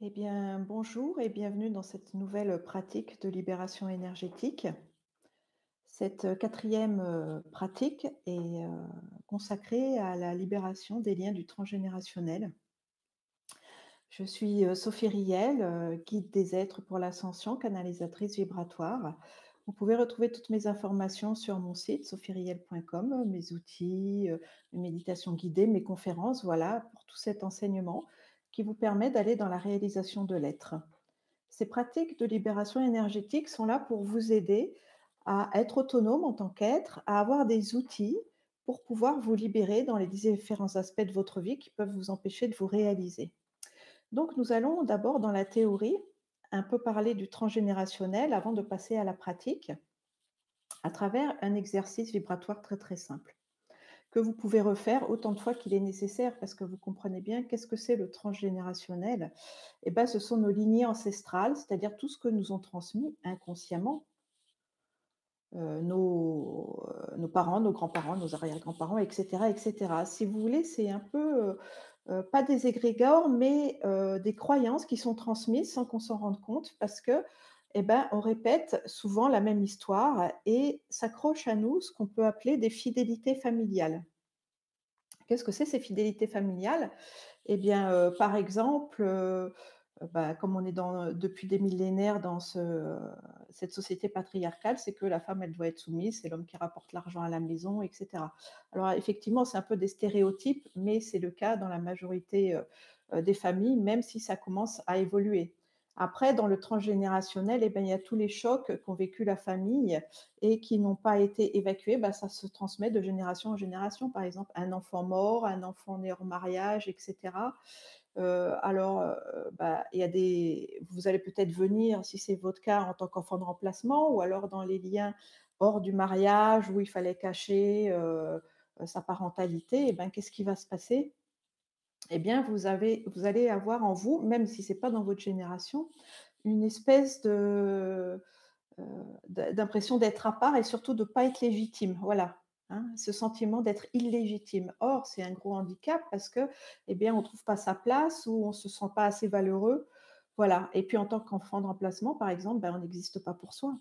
Eh bien, bonjour et bienvenue dans cette nouvelle pratique de libération énergétique. Cette euh, quatrième euh, pratique est euh, consacrée à la libération des liens du transgénérationnel. Je suis Sophie Riel, guide des êtres pour l'ascension, canalisatrice vibratoire. Vous pouvez retrouver toutes mes informations sur mon site sophieriel.com, mes outils, mes méditations guidées, mes conférences, voilà, pour tout cet enseignement qui vous permet d'aller dans la réalisation de l'être. Ces pratiques de libération énergétique sont là pour vous aider à être autonome en tant qu'être, à avoir des outils pour pouvoir vous libérer dans les différents aspects de votre vie qui peuvent vous empêcher de vous réaliser. Donc nous allons d'abord dans la théorie un peu parler du transgénérationnel avant de passer à la pratique à travers un exercice vibratoire très très simple vous pouvez refaire autant de fois qu'il est nécessaire, parce que vous comprenez bien qu'est-ce que c'est le transgénérationnel Eh bien, ce sont nos lignées ancestrales, c'est-à-dire tout ce que nous ont transmis inconsciemment euh, nos, euh, nos, parents, nos grands-parents, nos arrière-grands-parents, etc., etc. Si vous voulez, c'est un peu, euh, pas des égrégores, mais des croyances qui sont transmises sans qu'on s'en rende compte, parce que eh ben, on répète souvent la même histoire et s'accroche à nous ce qu'on peut appeler des fidélités familiales. Qu'est-ce que c'est ces fidélités familiales? Eh bien, euh, par exemple, euh, bah, comme on est depuis des millénaires dans cette société patriarcale, c'est que la femme, elle doit être soumise, c'est l'homme qui rapporte l'argent à la maison, etc. Alors effectivement, c'est un peu des stéréotypes, mais c'est le cas dans la majorité euh, des familles, même si ça commence à évoluer. Après, dans le transgénérationnel, eh ben, il y a tous les chocs qu'ont vécu la famille et qui n'ont pas été évacués. Bah, ça se transmet de génération en génération. Par exemple, un enfant mort, un enfant né hors mariage, etc. Euh, alors, euh, bah, il y a des, vous allez peut-être venir, si c'est votre cas, en tant qu'enfant de remplacement, ou alors dans les liens hors du mariage où il fallait cacher euh, sa parentalité. Eh ben, qu'est-ce qui va se passer? Eh bien, vous, avez, vous allez avoir en vous, même si ce n'est pas dans votre génération, une espèce de, euh, d'impression d'être à part et surtout de ne pas être légitime. Voilà. Hein, ce sentiment d'être illégitime. Or, c'est un gros handicap parce que, eh bien, on ne trouve pas sa place ou on ne se sent pas assez valeureux. Voilà. Et puis, en tant qu'enfant de remplacement, par exemple, ben, on n'existe pas pour soi.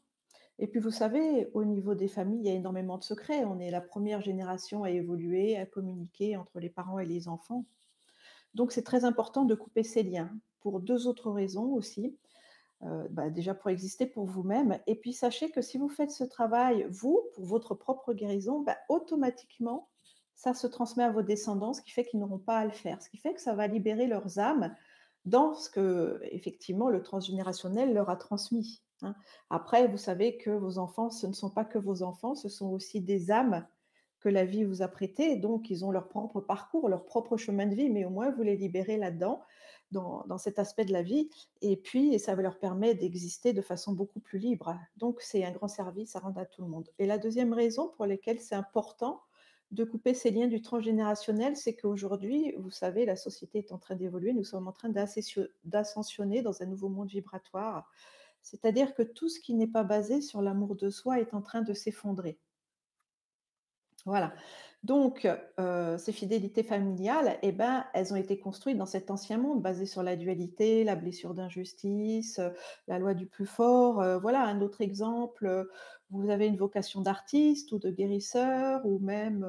Et puis, vous savez, au niveau des familles, il y a énormément de secrets. On est la première génération à évoluer, à communiquer entre les parents et les enfants. Donc c'est très important de couper ces liens pour deux autres raisons aussi. Euh, bah, déjà pour exister pour vous-même. Et puis sachez que si vous faites ce travail, vous, pour votre propre guérison, bah, automatiquement, ça se transmet à vos descendants, ce qui fait qu'ils n'auront pas à le faire, ce qui fait que ça va libérer leurs âmes dans ce que, effectivement, le transgénérationnel leur a transmis. Hein. Après, vous savez que vos enfants, ce ne sont pas que vos enfants, ce sont aussi des âmes que la vie vous a prêté. Donc, ils ont leur propre parcours, leur propre chemin de vie, mais au moins, vous les libérez là-dedans, dans, cet aspect de la vie. Et puis, ça leur permet d'exister de façon beaucoup plus libre. Donc, c'est un grand service à rendre à tout le monde. Et la deuxième raison pour laquelle c'est important de couper ces liens du transgénérationnel, c'est qu'aujourd'hui, vous savez, la société est en train d'évoluer, nous sommes en train d'ascensionner dans un nouveau monde vibratoire. C'est-à-dire que tout ce qui n'est pas basé sur l'amour de soi est en train de s'effondrer. Voilà. Donc, euh, ces fidélités familiales, eh ben, elles ont été construites dans cet ancien monde basé sur la dualité, la blessure d'injustice, euh, la loi du plus fort. Euh, voilà un autre exemple. Vous avez une vocation d'artiste ou de guérisseur ou même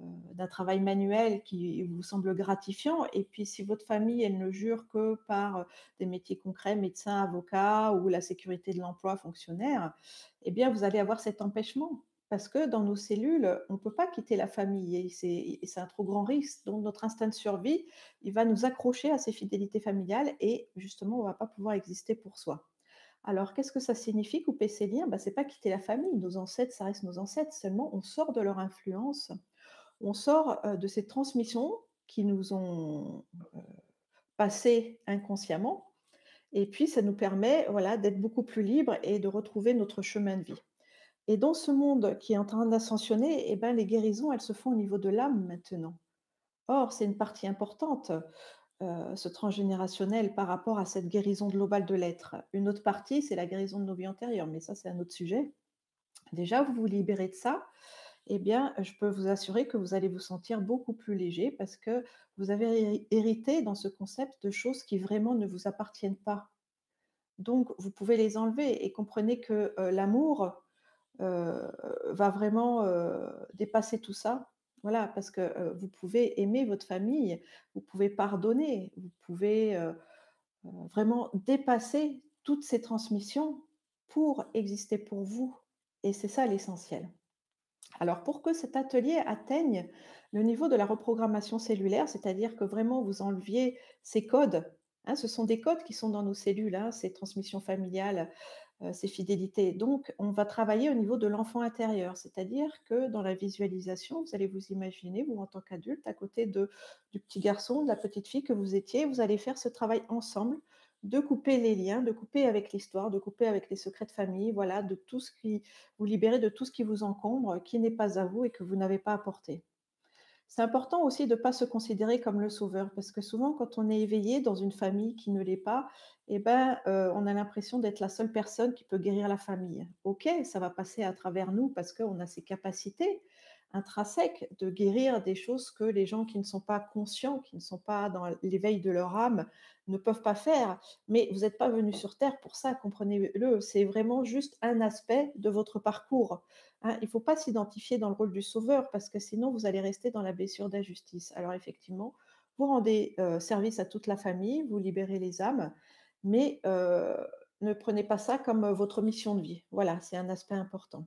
d'un travail manuel qui vous semble gratifiant. Et puis, si votre famille, elle ne jure que par des métiers concrets, médecin, avocat ou la sécurité de l'emploi, fonctionnaire, eh bien, vous allez avoir cet empêchement parce que dans nos cellules, on ne peut pas quitter la famille et c'est un trop grand risque. Donc notre instinct de survie, il va nous accrocher à ces fidélités familiales et justement, on ne va pas pouvoir exister pour soi. Alors, qu'est-ce que ça signifie couper ces liens? Bah, Ce n'est pas quitter la famille. Nos ancêtres, ça reste nos ancêtres. Seulement, on sort de leur influence. On sort euh, de ces transmissions qui nous ont euh, passées inconsciemment. Et puis, ça nous permet voilà, d'être beaucoup plus libres et de retrouver notre chemin de vie. Et dans ce monde qui est en train d'ascensionner, eh ben, les guérisons, elles se font au niveau de l'âme maintenant. Or, c'est une partie importante, euh, ce transgénérationnel par rapport à cette guérison globale de l'être. Une autre partie, c'est la guérison de nos vies antérieures, mais ça, c'est un autre sujet. Déjà, vous vous libérez de ça. eh bien, je peux vous assurer que vous allez vous sentir beaucoup plus léger parce que vous avez héri hérité dans ce concept de choses qui vraiment ne vous appartiennent pas. Donc vous pouvez les enlever et comprenez que, heu, l'amour, va vraiment, heu, dépasser tout ça. Voilà, parce que, heu, vous pouvez aimer votre famille, vous pouvez pardonner, vous pouvez, vraiment dépasser toutes ces transmissions pour exister pour vous et c'est ça l'essentiel. Alors pour que cet atelier atteigne le niveau de la reprogrammation cellulaire, c'est-à-dire que vraiment vous enleviez ces codes, hein, ce sont des codes qui sont dans nos cellules, hein, ces transmissions familiales, heu, ces fidélités. Donc on va travailler au niveau de l'enfant intérieur, c'est-à-dire que dans la visualisation, vous allez vous imaginer, vous en tant qu'adulte, à côté du petit garçon, de la petite fille que vous étiez, vous allez faire ce travail ensemble de couper les liens, de couper avec l'histoire, de couper avec les secrets de famille, voilà, de tout ce qui vous libérer de tout ce qui vous encombre, qui n'est pas à vous et que vous n'avez pas apporté. C'est important aussi de ne pas se considérer comme le sauveur, parce que souvent, quand on est éveillé dans une famille qui ne l'est pas, eh ben, heu, on a l'impression d'être la seule personne qui peut guérir la famille. OK, ça va passer à travers nous parce qu'on a ces capacités intrinsèques de guérir des choses que les gens qui ne sont pas conscients, qui ne sont pas dans l'éveil de leur âme, ne peuvent pas faire. Mais vous n'êtes pas venu sur terre pour ça, comprenez-le. C'est vraiment juste un aspect de votre parcours. Hein, il ne faut pas s'identifier dans le rôle du sauveur parce que sinon vous allez rester dans la blessure d'injustice. Alors effectivement, vous rendez euh, service à toute la famille, vous libérez les âmes, mais euh, ne prenez pas ça comme euh, votre mission de vie. Voilà, c'est un aspect important.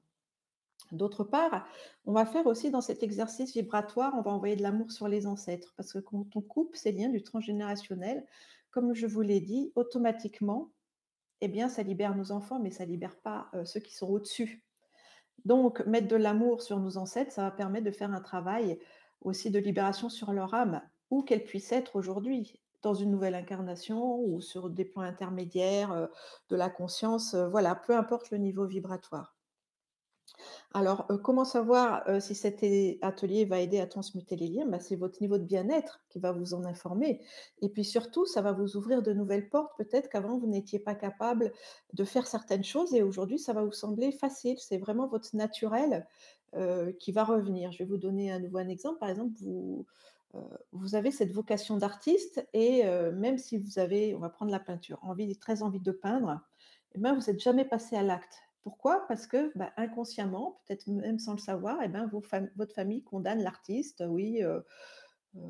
D'autre part, on va faire aussi dans cet exercice vibratoire, on va envoyer de l'amour sur les ancêtres parce que quand on coupe ces liens du transgénérationnel, comme je vous l'ai dit, automatiquement, eh bien, ça libère nos enfants, mais ça libère pas euh, ceux qui sont au-dessus. Donc, mettre de l'amour sur nos ancêtres, ça va permettre de faire un travail aussi de libération sur leur âme, où qu'elle puisse être aujourd'hui, dans une nouvelle incarnation ou sur des plans intermédiaires euh, de la conscience, euh, voilà, peu importe le niveau vibratoire. Alors, heu, comment savoir, heu, si cet atelier va aider à transmuter les liens? Bah, c'est votre niveau de bien-être qui va vous en informer et puis surtout, ça va vous ouvrir de nouvelles portes. Peut-être qu'avant vous n'étiez pas capable de faire certaines choses et aujourd'hui ça va vous sembler facile. C'est vraiment votre naturel, heu, qui va revenir. Je vais vous donner à nouveau un exemple. Par exemple, vous, avez cette vocation d'artiste et même si vous avez on va prendre la peinture, envie très envie de peindre et ben, vous êtes jamais passé à l'acte. Pourquoi? Parce que, bah, inconsciemment, peut-être même sans le savoir, et ben, votre famille condamne l'artiste. Oui, heu heu,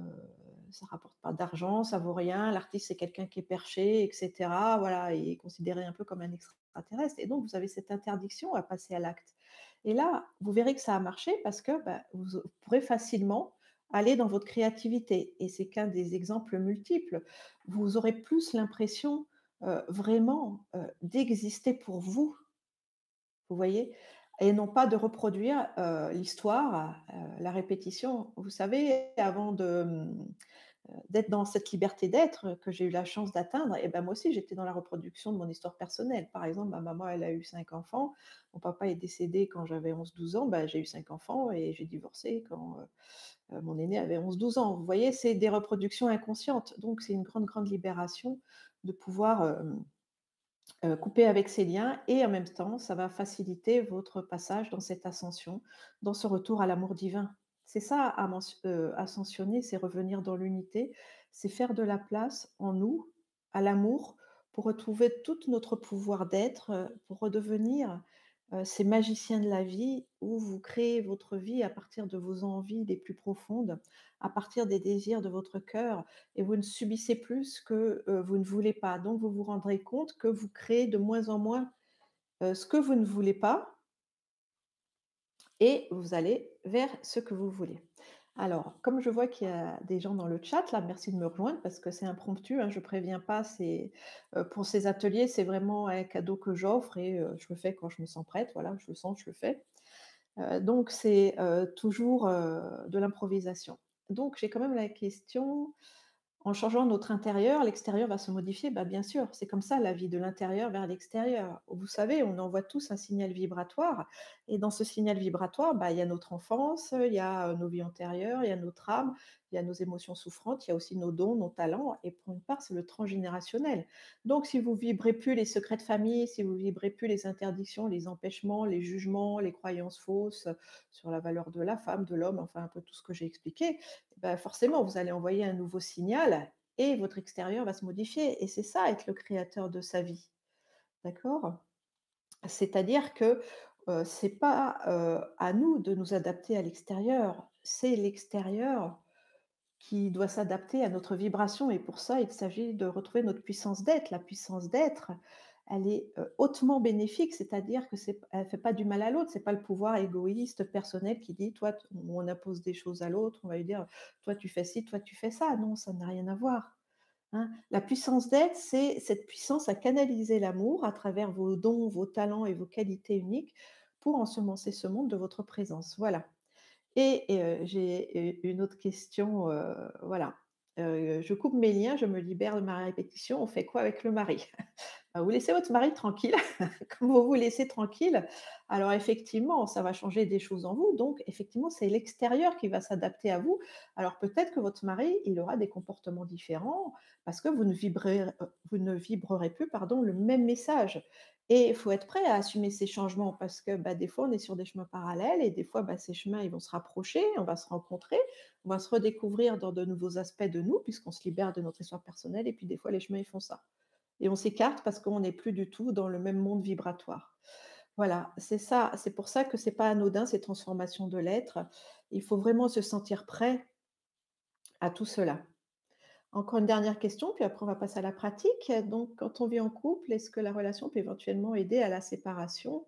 ça rapporte pas d'argent, ça vaut rien, l'artiste, c'est quelqu'un qui est perché et cetera, voilà, et considéré un peu comme un extraterrestre et donc vous avez cette interdiction à passer à l'acte et là, vous verrez que ça a marché parce que, bah, vous pourrez facilement aller dans votre créativité et c'est qu'un des exemples multiples. Vous aurez plus l'impression, vraiment, d'exister pour vous vous voyez? Et non pas de reproduire, l'histoire, la répétition. Vous savez, avant mmh, d'être dans cette liberté d'être que j'ai eu la chance d'atteindre et ben, moi aussi j'étais dans la reproduction de mon histoire personnelle. Par exemple, ma maman, elle a eu 5 enfants, mon papa est décédé quand j'avais 11-12 ans, bah, j'ai eu 5 enfants et j'ai divorcé quand, mon aîné avait 11-12 ans. Vous voyez? C'est des reproductions inconscientes, donc c'est une grande, grande libération de pouvoir, Heu, couper avec ces liens et en même temps, ça va faciliter votre passage dans cette ascension, dans ce retour à l'amour divin. C'est ça heu, ascensionner, c'est revenir dans l'unité, c'est faire de la place en nous, à l'amour, pour retrouver tout notre pouvoir d'être, heu, pour redevenir Heu, ces magiciens de la vie où vous créez votre vie à partir de vos envies les plus profondes, à partir des désirs de votre cœur et vous ne subissez plus ce que, heu, vous ne voulez pas. Donc vous vous rendrez compte que vous créez de moins en moins, heu, ce que vous ne voulez pas et vous allez vers ce que vous voulez. Alors, comme je vois qu'il y a des gens dans le chat là, merci de me rejoindre parce que c'est impromptu, hein, je préviens pas, heu, pour ces ateliers, c'est vraiment un cadeau que j'offre et heu, je le fais quand je me sens prête, voilà, je le sens, je le fais. Heu, donc c'est, toujours, de l'improvisation. Donc j'ai quand même la question en changeant notre intérieur, l'extérieur va se modifier? Bah, bien sûr, c'est comme ça la vie, de l'intérieur vers l'extérieur. Vous savez, on envoie tous un signal vibratoire et dans ce signal vibratoire, bah, il y a notre enfance, il y a, heu, nos vies antérieures, il y a notre âme, il y a nos émotions souffrantes, il y a aussi nos dons, nos talents, et pour une part, c'est le transgénérationnel. Donc, si vous vibrez plus les secrets de famille, si vous vibrez plus les interdictions, les empêchements, les jugements, les croyances fausses sur la valeur de la femme, de l'homme, enfin un peu tout ce que j'ai expliqué, ben forcément, vous allez envoyer un nouveau signal et votre extérieur va se modifier. Et c'est ça, être le créateur de sa vie. D'accord? C'est-à-dire que euh, c'est pas euh, à nous de nous adapter à l'extérieur, c'est l'extérieur qui doit s'adapter à notre vibration. Et pour ça, il s'agit de retrouver notre puissance d'être. La puissance d'être, elle est euh, hautement bénéfique, c'est-à-dire que c'est, elle fait pas du mal à l'autre. C'est pas le pouvoir égoïste personnel qui dit, toi, on impose des choses à l'autre, on va lui dire, toi tu fais ci, toi tu fais ça. Non, ça n'a rien à voir. Hein. La puissance d'être, c'est cette puissance à canaliser l'amour à travers vos dons, vos talents et vos qualités uniques pour ensemencer ce monde de votre présence. Voilà. Et, j'ai une autre question, voilà. Je coupe mes liens, je me libère de ma répétition. On fait quoi avec le mari? Vous laissez votre mari tranquille, comme vous vous laissez tranquille. Alors effectivement, ça va changer des choses en vous. Donc effectivement, c'est l'extérieur qui va s'adapter à vous. Alors peut-être que votre mari, il aura des comportements différents parce que vous ne vibrerez, euh, vous ne vibrerez plus pardon, le même message. Et il faut être prêt à assumer ces changements parce que bah, des fois, on est sur des chemins parallèles et des fois, bah, ces chemins, ils vont se rapprocher, on va se rencontrer, on va se redécouvrir dans de nouveaux aspects de nous puisqu'on se libère de notre histoire personnelle et puis des fois, les chemins, ils font ça et on s'écarte parce qu'on n'est plus du tout dans le même monde vibratoire. Voilà, c'est ça, c'est pour ça que c'est pas anodin ces transformations de l'être. Il faut vraiment se sentir prêt à tout cela. Encore une dernière question, puis après on va passer à la pratique. Donc, quand on vit en couple, est-ce que la relation peut éventuellement aider à la séparation?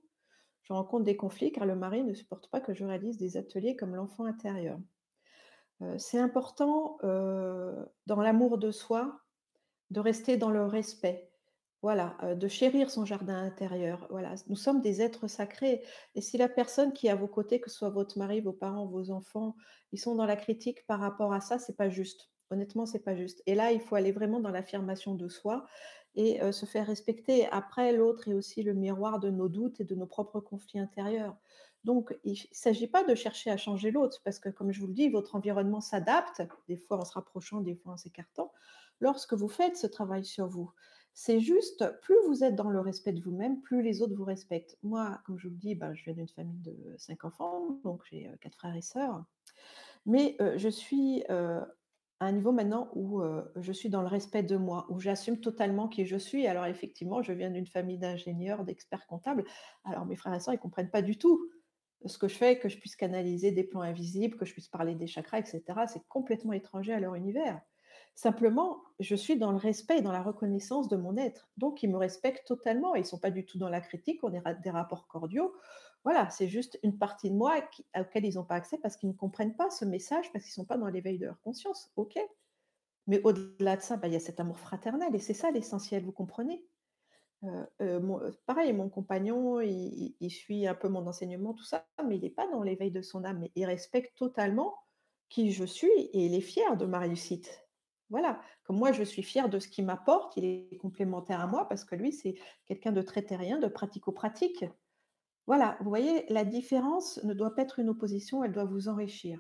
Je rencontre des conflits car le mari ne supporte pas que je réalise des ateliers comme l'enfant intérieur. Euh, c'est important euh, dans l'amour de soi de rester dans le respect. Voilà, de chérir son jardin intérieur. Voilà, nous sommes des êtres sacrés. Et si la personne qui est à vos côtés, que ce soit votre mari, vos parents, vos enfants, ils sont dans la critique par rapport à ça, c'est pas juste. Honnêtement, c'est pas juste. Et là, il faut aller vraiment dans l'affirmation de soi et se faire respecter. Après, l'autre est aussi le miroir de nos doutes et de nos propres conflits intérieurs. Donc, il ne s'agit pas de chercher à changer l'autre, parce que, comme je vous le dis, votre environnement s'adapte, des fois en se rapprochant, des fois en s'écartant lorsque vous faites ce travail sur vous. C'est juste, plus vous êtes dans le respect de vous-même, plus les autres vous respectent. Moi, comme je vous le dis, ben, je viens d'une famille de cinq enfants, donc j'ai quatre frères et sœurs. Mais je suis à un niveau maintenant où je suis dans le respect de moi, où j'assume totalement qui je suis. Alors effectivement, je viens d'une famille d'ingénieurs, d'experts comptables. Alors mes frères et sœurs, ils ne comprennent pas du tout ce que je fais, que je puisse canaliser des plans invisibles, que je puisse parler des chakras, etc. C'est complètement étranger à leur univers. Simplement, je suis dans le respect et dans la reconnaissance de mon être. Donc, ils me respectent totalement. Ils ne sont pas du tout dans la critique. On est des rapports cordiaux. Voilà, c'est juste une partie de moi qui, auquel ils n'ont pas accès parce qu'ils ne comprennent pas ce message, parce qu'ils ne sont pas dans l'éveil de leur conscience. OK Mais au-delà de ça, bah, il y a cet amour fraternel. Et c'est ça l'essentiel, vous comprenez? Euh, euh, pareil, mon compagnon, il, il, suit un peu mon enseignement, tout ça, mais il n'est pas dans l'éveil de son âme. Mais il respecte totalement qui je suis et il est fier de ma réussite. Voilà, comme moi je suis fière de ce qu'il m'apporte, il est complémentaire à moi parce que lui c'est quelqu'un de très terrien, de pratico-pratique. Voilà, vous voyez, la différence ne doit pas être une opposition, elle doit vous enrichir.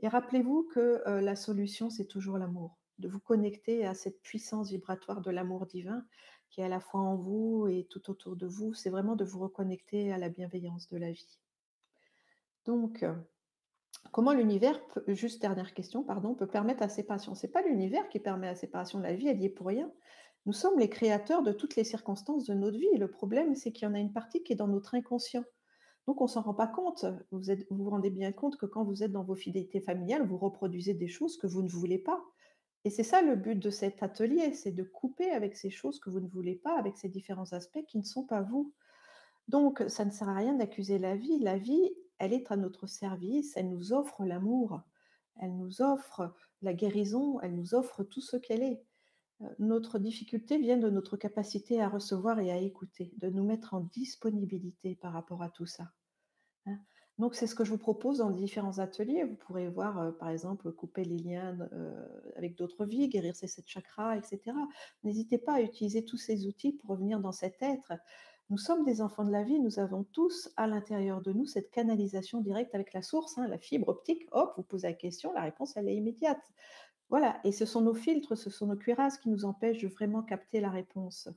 Et rappelez-vous que euh, la solution c'est toujours l'amour, de vous connecter à cette puissance vibratoire de l'amour divin qui est à la fois en vous et tout autour de vous, c'est vraiment de vous reconnecter à la bienveillance de la vie. Donc, Comment l'univers juste dernière question, pardon, peut permettre la séparation? C'est pas l'univers qui permet la séparation, la vie, elle y est pour rien. Nous sommes les créateurs de toutes les circonstances de notre vie le problème, c'est qu'il y en a une partie qui est dans notre inconscient. Donc on s'en rend pas compte. Vous vous vous rendez bien compte que quand vous êtes dans vos fidélités familiales, vous reproduisez des choses que vous ne voulez pas. Et c'est ça le but de cet atelier, c'est de couper avec ces choses que vous ne voulez pas, avec ces différents aspects qui ne sont pas vous. Donc ça ne sert à rien d'accuser la vie. La vie, elle est à notre service, elle nous offre l'amour, elle nous offre la guérison, elle nous offre tout ce qu'elle est. Euh, notre difficulté vient de notre capacité à recevoir et à écouter, de nous mettre en disponibilité par rapport à tout ça. Hein. Donc c'est ce que je vous propose dans différents ateliers. Vous pourrez voir, euh, par exemple, couper les liens euh, avec d'autres vies, guérir ces sept chakras, etc. N'hésitez pas à utiliser tous ces outils pour revenir dans cet être Nous sommes des enfants de la vie, nous avons tous à l'intérieur de nous cette canalisation directe avec la source, hein, la fibre optique. Hop, vous posez la question, la réponse, elle est immédiate. Voilà, et ce sont nos filtres, ce sont nos cuirasses qui nous empêchent de vraiment capter la réponse.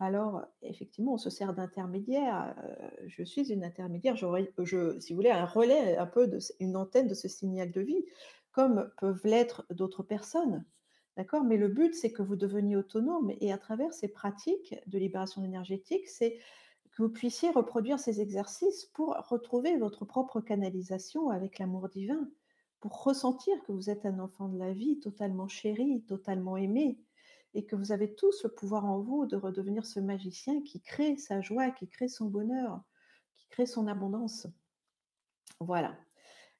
Alors, effectivement, on se sert d'intermédiaire. euh, je suis une intermédiaire, si vous voulez, un relais, un peu une antenne de ce signal de vie, comme peuvent l'être d'autres personnes. D'accord? Mais le but, c'est que vous deveniez autonome et à travers ces pratiques de libération énergétique, c'est que vous puissiez reproduire ces exercices pour retrouver votre propre canalisation avec l'amour divin, pour ressentir que vous êtes un enfant de la vie totalement chéri, totalement aimé, et que vous avez tous le pouvoir en vous de redevenir ce magicien qui crée sa joie, qui crée son bonheur, qui crée son abondance. Voilà.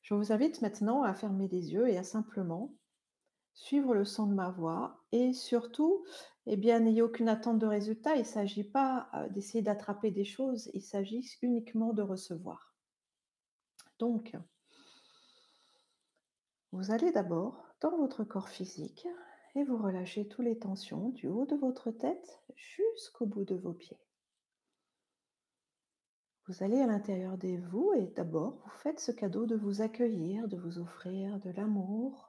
Je vous invite maintenant à fermer les yeux et à simplement suivre le son de ma voix et surtout, eh bien, n'ayez aucune attente de résultat. Il ne s'agit pas euh, d'essayer d'attraper des choses, il s'agit uniquement de recevoir. Donc, vous allez d'abord dans votre corps physique et vous relâchez toutes les tensions du haut de votre tête jusqu'au bout de vos pieds. Vous allez à l'intérieur de vous et d'abord vous faites ce cadeau de vous accueillir, de vous offrir de l'amour,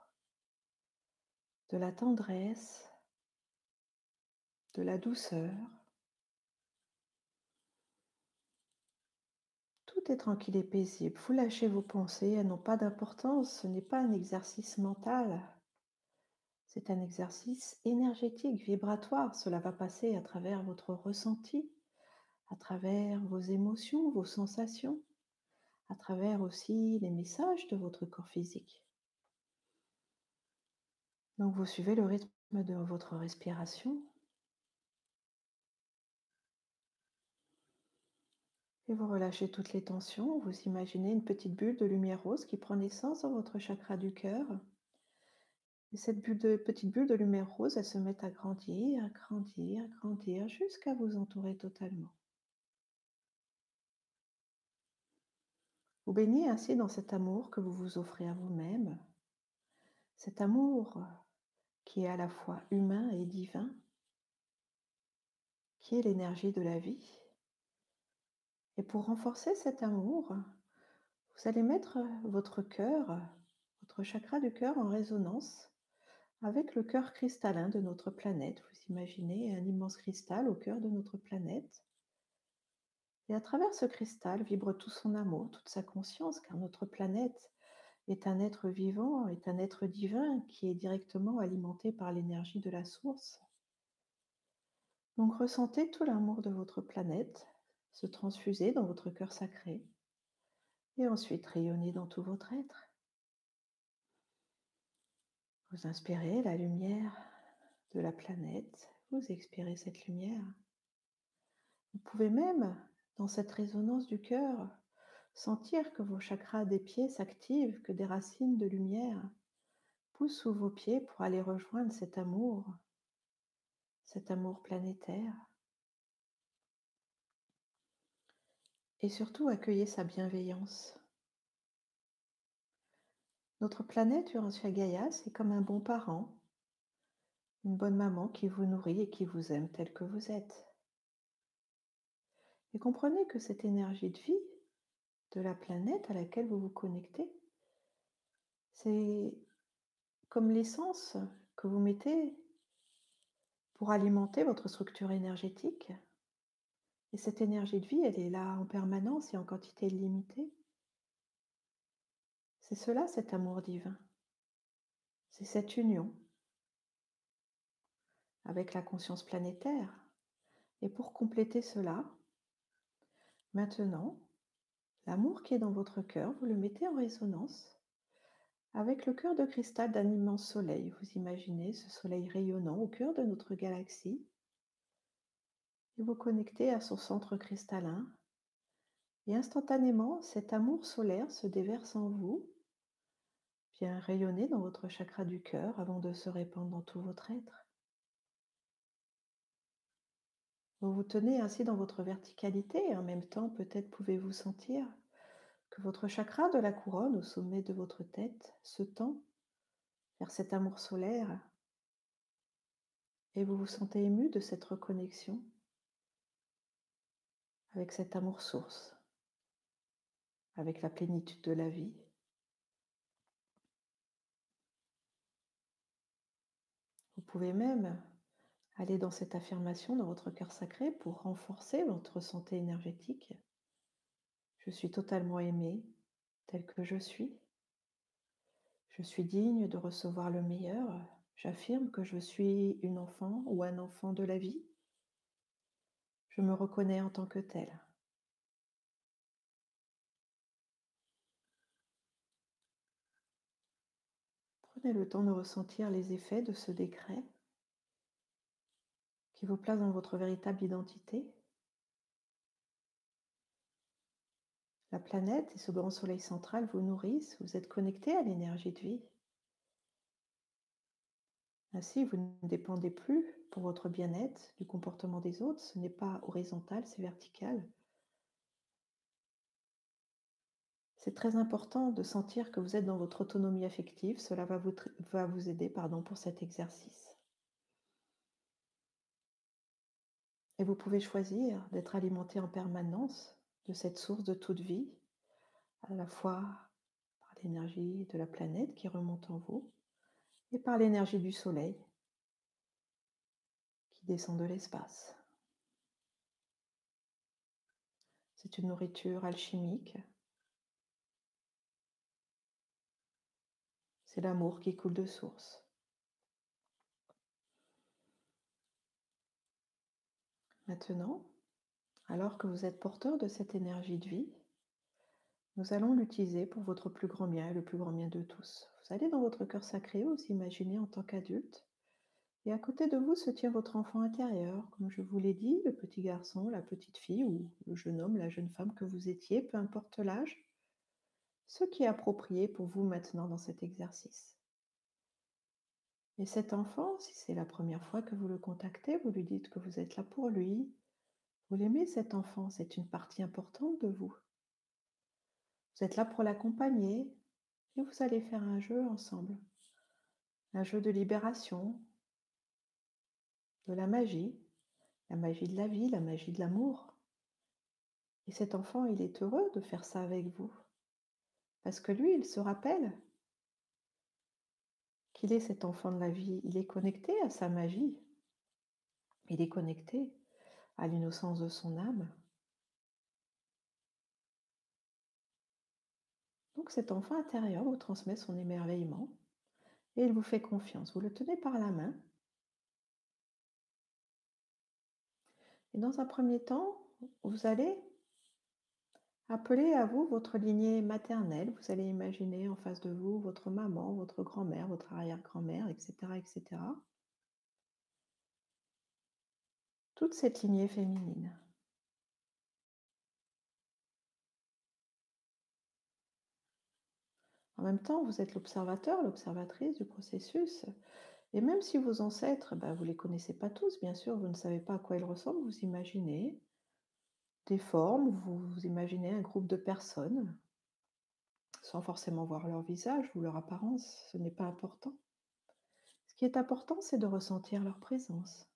de la tendresse, de la douceur. Tout est tranquille et paisible. Vous lâchez vos pensées, elles n'ont pas d'importance. Ce n'est pas un exercice mental. C'est un exercice énergétique, vibratoire. Cela va passer à travers votre ressenti, à travers vos émotions, vos sensations, à travers aussi les messages de votre corps physique. Donc vous suivez le rythme de votre respiration et vous relâchez toutes les tensions. Vous imaginez une petite bulle de lumière rose qui prend naissance dans votre chakra du cœur. Et cette petite bulle de lumière rose, elle se met à grandir, à grandir, à grandir, jusqu'à vous entourer totalement. Vous baignez ainsi dans cet amour que vous vous offrez à vous-même, cet amour qui est à la fois humain et divin, qui est l'énergie de la vie. Et pour renforcer cet amour, vous allez mettre votre cœur, votre chakra du cœur en résonance avec le cœur cristallin de notre planète. Vous imaginez un immense cristal au cœur de notre planète. Et à travers ce cristal vibre tout son amour, toute sa conscience, car notre planète est un être vivant, est un être divin qui est directement alimenté par l'énergie de la source. Donc ressentez tout l'amour de votre planète se transfuser dans votre cœur sacré et ensuite rayonner dans tout votre être. Vous inspirez la lumière de la planète, vous expirez cette lumière. Vous pouvez même, dans cette résonance du cœur, sentir que vos chakras des pieds s'activent, que des racines de lumière poussent sous vos pieds pour aller rejoindre cet amour, cet amour planétaire. Et surtout accueillez sa bienveillance. Notre planète Urantia Gaïa, c'est comme un bon parent, une bonne maman qui vous nourrit et qui vous aime tel que vous êtes. Et comprenez que cette énergie de vie de la planète à laquelle vous vous connectez, c'est comme l'essence que vous mettez pour alimenter votre structure énergétique. Et cette énergie de vie, elle est là en permanence et en quantité limitée. C'est cela, cet amour divin. C'est cette union avec la conscience planétaire. Et pour compléter cela, maintenant, l'amour qui est dans votre cœur, vous le mettez en résonance avec le cœur de cristal d'un immense soleil. Vous imaginez ce soleil rayonnant au cœur de notre galaxie. Et vous connectez à son centre cristallin. Et instantanément, cet amour solaire se déverse en vous vient rayonner dans votre chakra du cœur avant de se répandre dans tout votre être. Vous vous tenez ainsi dans votre verticalité et en même temps peut-être pouvez-vous sentir que votre chakra de la couronne au sommet de votre tête se tend vers cet amour solaire et vous vous sentez ému de cette reconnexion avec cet amour source, avec la plénitude de la vie. Vous pouvez même aller dans cette affirmation dans votre cœur sacré pour renforcer votre santé énergétique. Je suis totalement aimé tel que je suis. Je suis digne de recevoir le meilleur. J'affirme que je suis une enfant ou un enfant de la vie. Je me reconnais en tant que tel. Prenez le temps de ressentir les effets de ce décret qui vous place dans votre véritable identité. La planète et ce grand soleil central vous nourrissent, vous êtes connecté à l'énergie de vie. Ainsi, vous ne dépendez plus pour votre bien-être du comportement des autres. Ce n'est pas horizontal, c'est vertical. C'est très important de sentir que vous êtes dans votre autonomie affective. Cela va vous, va vous aider pardon, pour cet exercice. Et vous pouvez choisir d'être alimenté en permanence de cette source de toute vie, à la fois par l'énergie de la planète qui remonte en vous et par l'énergie du soleil qui descend de l'espace. C'est une nourriture alchimique. C'est l'amour qui coule de source. Maintenant, alors que vous êtes porteur de cette énergie de vie, nous allons l'utiliser pour votre plus grand bien et le plus grand bien de tous. Vous allez dans votre cœur sacré, vous imaginez en tant qu'adulte, et à côté de vous se tient votre enfant intérieur, comme je vous l'ai dit, le petit garçon, la petite fille ou le jeune homme, la jeune femme que vous étiez, peu importe l'âge, ce qui est approprié pour vous maintenant dans cet exercice. Et cet enfant, si c'est la première fois que vous le contactez, vous lui dites que vous êtes là pour lui. Vous l'aimez cet enfant, c'est une partie importante de vous. Vous êtes là pour l'accompagner et vous allez faire un jeu ensemble. Un jeu de libération, de la magie, la magie de la vie, la magie de l'amour. Et cet enfant, il est heureux de faire ça avec vous. Parce que lui, il se rappelle qu'il est cet enfant de la vie. Il est connecté à sa magie. Il est connecté à l'innocence de son âme. Donc cet enfant intérieur vous transmet son émerveillement et il vous fait confiance. Vous le tenez par la main. Et dans un premier temps, vous allez Appelez à vous votre lignée maternelle. Vous allez imaginer en face de vous votre maman, votre grand-mère, votre arrière-grand-mère, etc., etc. Toute cette lignée féminine. En même temps, vous êtes l'observateur, l'observatrice du processus. Et même si vos ancêtres, ben, vous ne les connaissez pas tous, bien sûr, vous ne savez pas à quoi ils ressemblent, vous imaginez des formes, vous, imaginez un groupe de personnes, sans forcément voir leur visage ou leur apparence, ce n'est pas important. Ce qui est important, c'est de ressentir leur présence.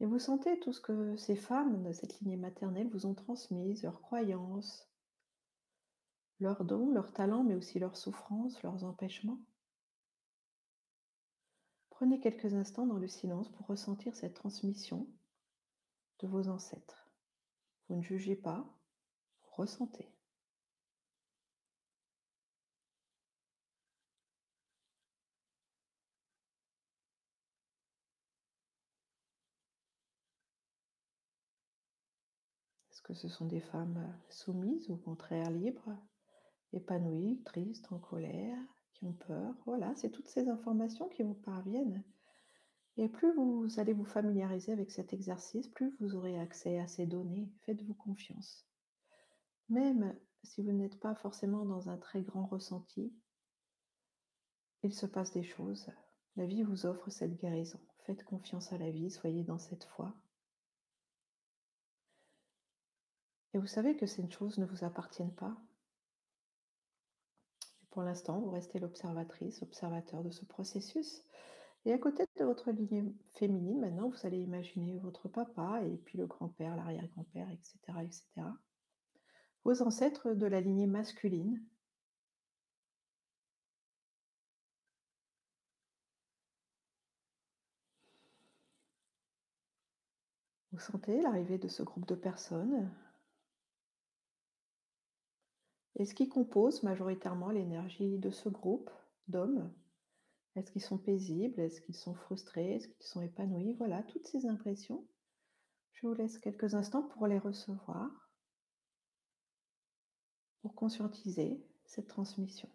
Et vous sentez tout ce que ces femmes de cette lignée maternelle vous ont transmis, leurs croyances, leurs dons, leurs talents, mais aussi leurs souffrances, leurs empêchements. Prenez quelques instants dans le silence pour ressentir cette transmission de vos ancêtres. Vous ne jugez pas, vous ressentez. Est-ce que ce sont des femmes soumises ou au contraire libres, épanouies, tristes, en colère, qui ont peur? Voilà, c'est toutes ces informations qui vous parviennent et plus vous allez vous familiariser avec cet exercice, plus vous aurez accès à ces données. Faites-vous confiance. Même si vous n'êtes pas forcément dans un très grand ressenti, il se passe des choses. La vie vous offre cette guérison. Faites confiance à la vie, soyez dans cette foi. Et vous savez que ces choses ne vous appartiennent pas. pour l'instant, vous restez l'observatrice, l'observateur de ce processus. Et à côté de votre lignée féminine, maintenant, vous allez imaginer votre papa et puis le grand-père, l'arrière-grand-père, et cetera, et cetera. Vos ancêtres de la lignée masculine. Vous sentez l'arrivée de ce groupe de personnes et ce qui compose majoritairement l'énergie de ce groupe d'hommes? Est-ce qu'ils sont paisibles? Est-ce qu'ils sont frustrés? Est-ce qu'ils sont épanouis? Voilà, toutes ces impressions. Je vous laisse quelques instants pour les recevoir, pour conscientiser cette transmission.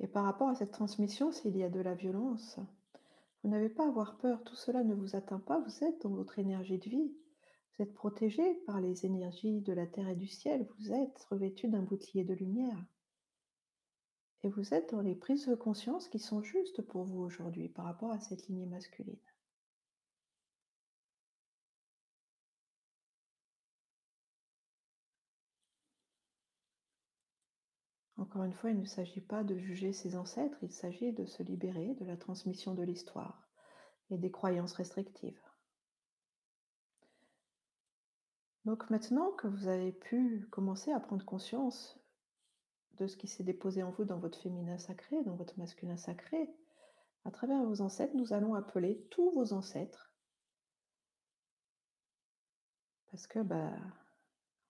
Et par rapport à cette transmission, s'il y a de la violence, vous n'avez pas à avoir peur, tout cela ne vous atteint pas, vous êtes dans votre énergie de vie. Vous êtes protégé par les énergies de la terre et du ciel, vous êtes revêtu d'un bouclier de lumière. Et vous êtes dans les prises de conscience qui sont justes pour vous aujourd'hui par rapport à cette lignée masculine. Encore une fois, il ne s'agit pas de juger ses ancêtres, il s'agit de se libérer de la transmission de l'histoire et des croyances restrictives. Donc maintenant que vous avez pu commencer à prendre conscience de ce qui s'est déposé en vous dans votre féminin sacré, dans votre masculin sacré, à travers vos ancêtres, nous allons appeler tous vos ancêtres. Parce que, bah,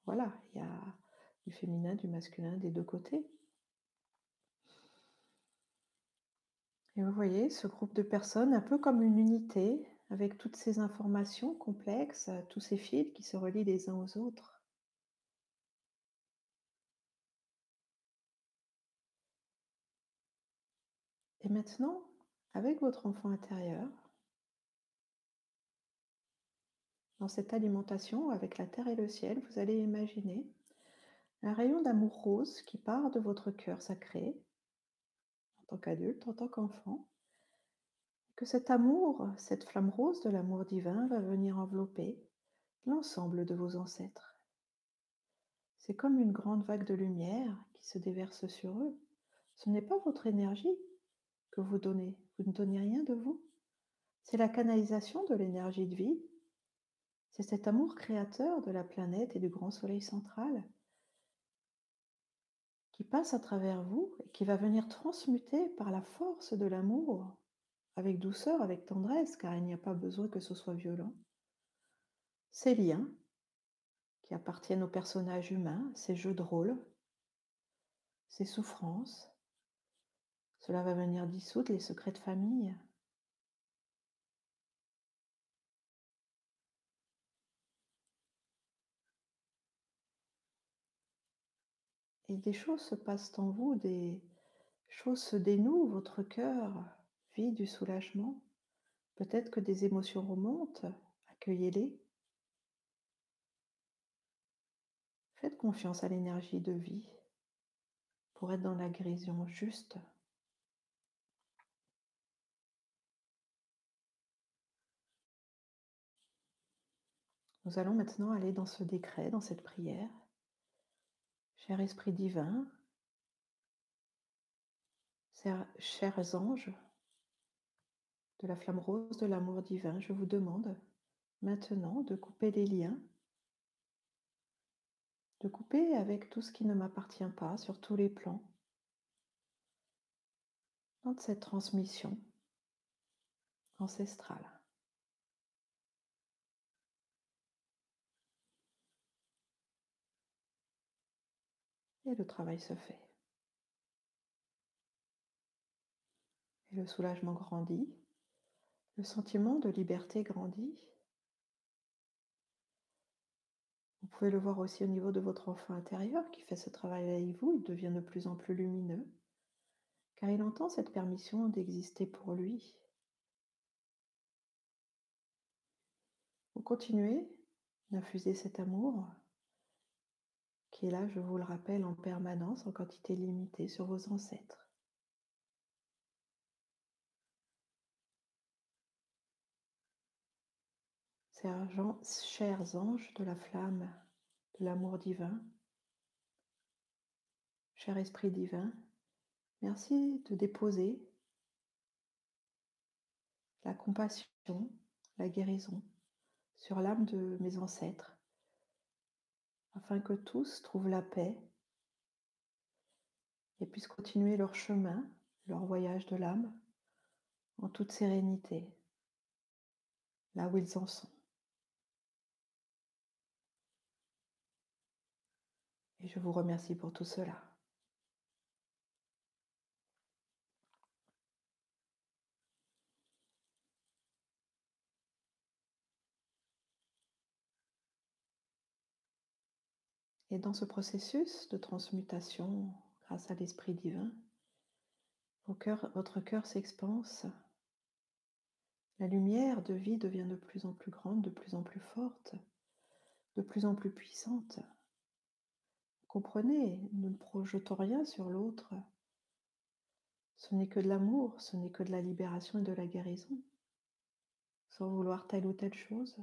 voilà, il y a du féminin, du masculin des deux côtés. Et vous voyez ce groupe de personnes un peu comme une unité, avec toutes ces informations complexes, euh, tous ces fils qui se relient les uns aux autres. Et maintenant, avec votre enfant intérieur, dans cette alimentation avec la terre et le ciel, vous allez imaginer un rayon d'amour rose qui part de votre cœur sacré tant qu'adulte, en tant qu'enfant, que cet amour, cette flamme rose de l'amour divin va venir envelopper l'ensemble de vos ancêtres. C'est comme une grande vague de lumière qui se déverse sur eux. Ce n'est pas votre énergie que vous donnez, vous ne donnez rien de vous. C'est la canalisation de l'énergie de vie. C'est cet amour créateur de la planète et du grand soleil central qui passe à travers vous et qui va venir transmuter par la force de l'amour, avec douceur, avec tendresse, car il n'y a pas besoin que ce soit violent, ces liens qui appartiennent aux personnages humains, ces jeux de rôle, ces souffrances. Cela va venir dissoudre les secrets de famille, Des choses se passent en vous, des choses se dénouent, votre cœur vit du soulagement. Peut-être que des émotions remontent, accueillez-les. Faites confiance à l'énergie de vie pour être dans la guérison juste. Nous allons maintenant aller dans ce décret, dans cette prière. Cher Esprit divin, chers anges de la flamme rose de l'amour divin, je vous demande maintenant de couper les liens, de couper avec tout ce qui ne m'appartient pas sur tous les plans, dans cette transmission ancestrale. Et le travail se fait. Et le soulagement grandit. Le sentiment de liberté grandit. Vous pouvez le voir aussi au niveau de votre enfant intérieur qui fait ce travail avec vous. Il devient de plus en plus lumineux car il entend cette permission d'exister pour lui. Vous continuez d'infuser cet amour est là, je vous le rappelle, en permanence, en quantité limitée sur vos ancêtres. chers anges de la flamme de l'amour divin, cher Esprit divin, merci de déposer la compassion, la guérison sur l'âme de mes ancêtres, afin que tous trouvent la paix et puissent continuer leur chemin, leur voyage de l'âme, en toute sérénité, là où ils en sont. Et je vous remercie pour tout cela. Et dans ce processus de transmutation grâce à l'Esprit divin, votre cœur s'expanse. La lumière de vie devient de plus en plus grande, de plus en plus forte, de plus en plus puissante. Comprenez, nous ne projetons rien sur l'autre. Ce n'est que de l'amour, ce n'est que de la libération et de la guérison, sans vouloir telle ou telle chose.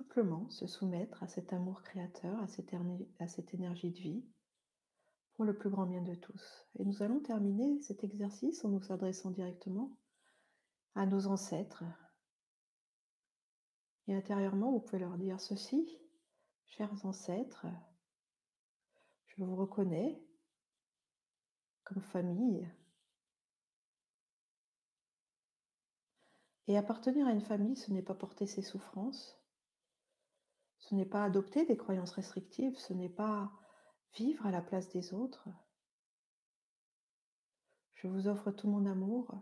Simplement se soumettre à cet amour créateur, à cette, énergie de vie, pour le plus grand bien de tous. Et nous allons terminer cet exercice en nous s'adressant directement à nos ancêtres. Et intérieurement, vous pouvez leur dire ceci, chers ancêtres, je vous reconnais comme famille. Et appartenir à une famille, ce n'est pas porter ses souffrances, ce n'est pas adopter des croyances restrictives, ce n'est pas vivre à la place des autres. Je vous offre tout mon amour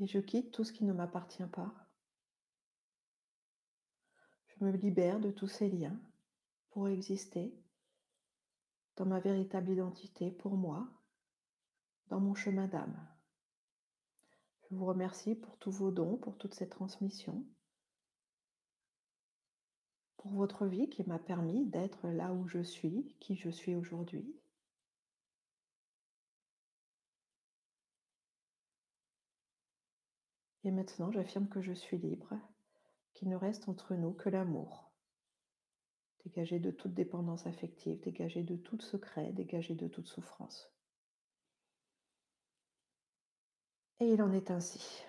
et je quitte tout ce qui ne m'appartient pas. Je me libère de tous ces liens pour exister dans ma véritable identité pour moi, dans mon chemin d'âme. Je vous remercie pour tous vos dons, pour toute cette transmission pour votre vie qui m'a permis d'être là où je suis, qui je suis aujourd'hui. Et maintenant, j'affirme que je suis libre, qu'il ne reste entre nous que l'amour, dégagé de toute dépendance affective, dégagé de tout secret, dégagé de toute souffrance. Et il en est ainsi.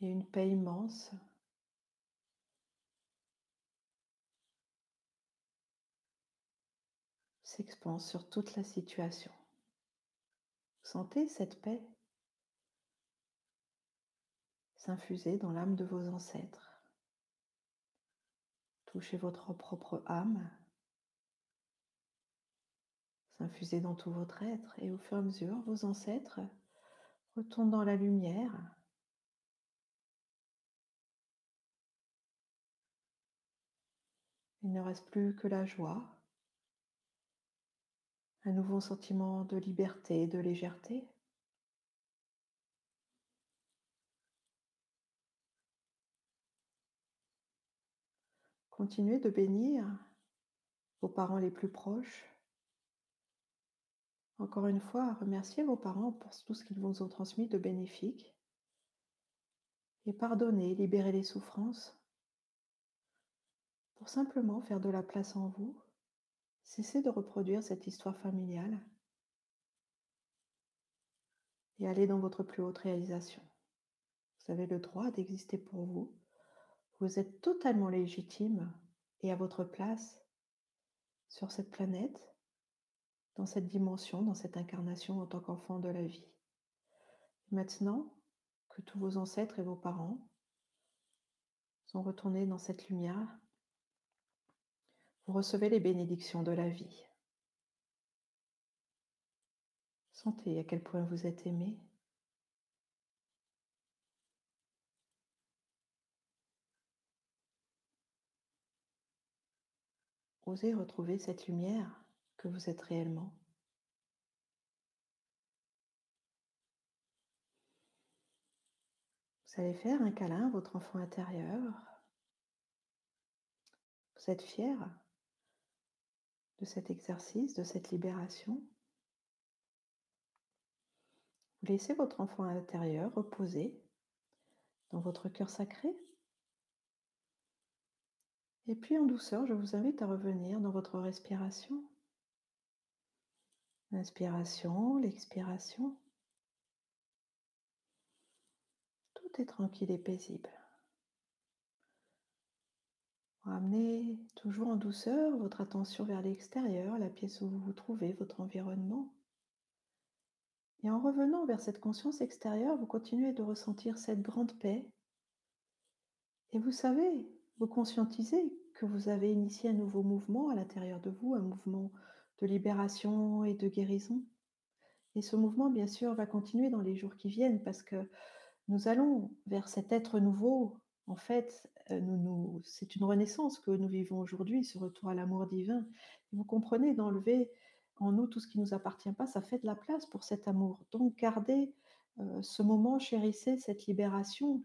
Et une paix immense. s'expanse sur toute la situation. Sentez cette paix s'infuser dans l'âme de vos ancêtres. Touchez votre propre âme, s'infuser dans tout votre être et au fur et à mesure, vos ancêtres retournent dans la lumière Il ne reste plus que la joie, un nouveau sentiment de liberté, de légèreté. Continuez de bénir vos parents les plus proches. Encore une fois, remerciez vos parents pour tout ce qu'ils vous ont transmis de bénéfique. Et pardonnez, libérez les souffrances pour simplement faire de la place en vous, cessez de reproduire cette histoire familiale et allez dans votre plus haute réalisation. Vous avez le droit d'exister pour vous. Vous êtes totalement légitime et à votre place sur cette planète, dans cette dimension, dans cette incarnation en tant qu'enfant de la vie. Maintenant que tous vos ancêtres et vos parents sont retournés dans cette lumière, vous recevez les bénédictions de la vie. Sentez à quel point vous êtes aimé. Osez retrouver cette lumière que vous êtes réellement. Vous allez faire un câlin à votre enfant intérieur. Vous êtes fier de cet exercice, de cette libération. Vous laissez votre enfant intérieur reposer dans votre cœur sacré. Et puis en douceur, je vous invite à revenir dans votre respiration. L'inspiration, l'expiration. Tout est tranquille et paisible. Ramenez toujours en douceur votre attention vers l'extérieur, la pièce où vous vous trouvez, votre environnement. Et en revenant vers cette conscience extérieure, vous continuez de ressentir cette grande paix. Et vous savez, vous conscientisez que vous avez initié un nouveau mouvement à l'intérieur de vous, un mouvement de libération et de guérison. Et ce mouvement, bien sûr, va continuer dans les jours qui viennent parce que nous allons vers cet être nouveau. En fait, euh, c'est une renaissance que nous vivons aujourd'hui, ce retour à l'amour divin. vous comprenez, d'enlever en nous tout ce qui ne nous appartient pas, ça fait de la place pour cet amour. Donc gardez euh, ce moment, chérissez cette libération,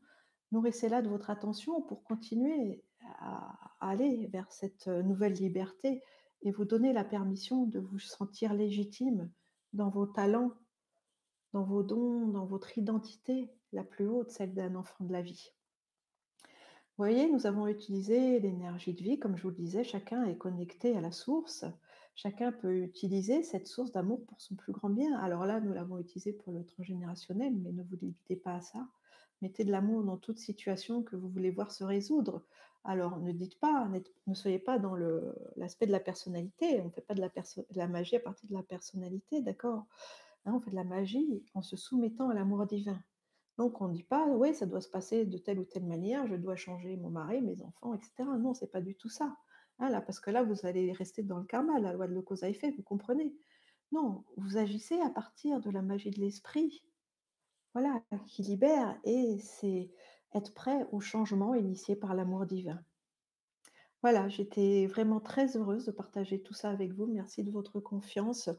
nourrissez-la de votre attention pour continuer à, aller vers cette euh, nouvelle liberté et vous donner la permission de vous sentir légitime dans vos talents, dans vos dons, dans votre identité la plus haute, celle d'un enfant de la vie. Voyez, nous avons utilisé l'énergie de vie, comme je vous le disais, chacun est connecté à la source, chacun peut utiliser cette source d'amour pour son plus grand bien. Alors là, nous l'avons utilisé pour le transgénérationnel, mais ne vous limitez pas à ça. Mettez de l'amour dans toute situation que vous voulez voir se résoudre. Alors ne dites pas, ne soyez pas dans l'aspect de la personnalité, on ne fait pas de la, de la, magie à partir de la personnalité, d'accord? Hein, On fait de la magie en se soumettant à l'amour divin. Donc on ne dit pas, oui, ça doit se passer de telle ou telle manière, je dois changer mon mari, mes enfants, etc. Non, c'est pas du tout ça. Hein, là, parce que là, vous allez rester dans le karma, la loi de le cause à effet, vous comprenez Non, vous agissez à partir de la magie de l'esprit, voilà, qui libère, et c'est être prêt au changement initié par l'amour divin. Voilà, j'étais vraiment très heureuse de partager tout ça avec vous. Merci de votre confiance.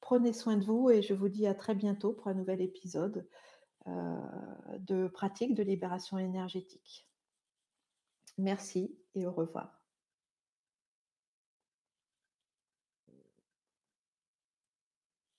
Prenez soin de vous et je vous dis à très bientôt pour un nouvel épisode de pratique de libération énergétique. Merci et au revoir.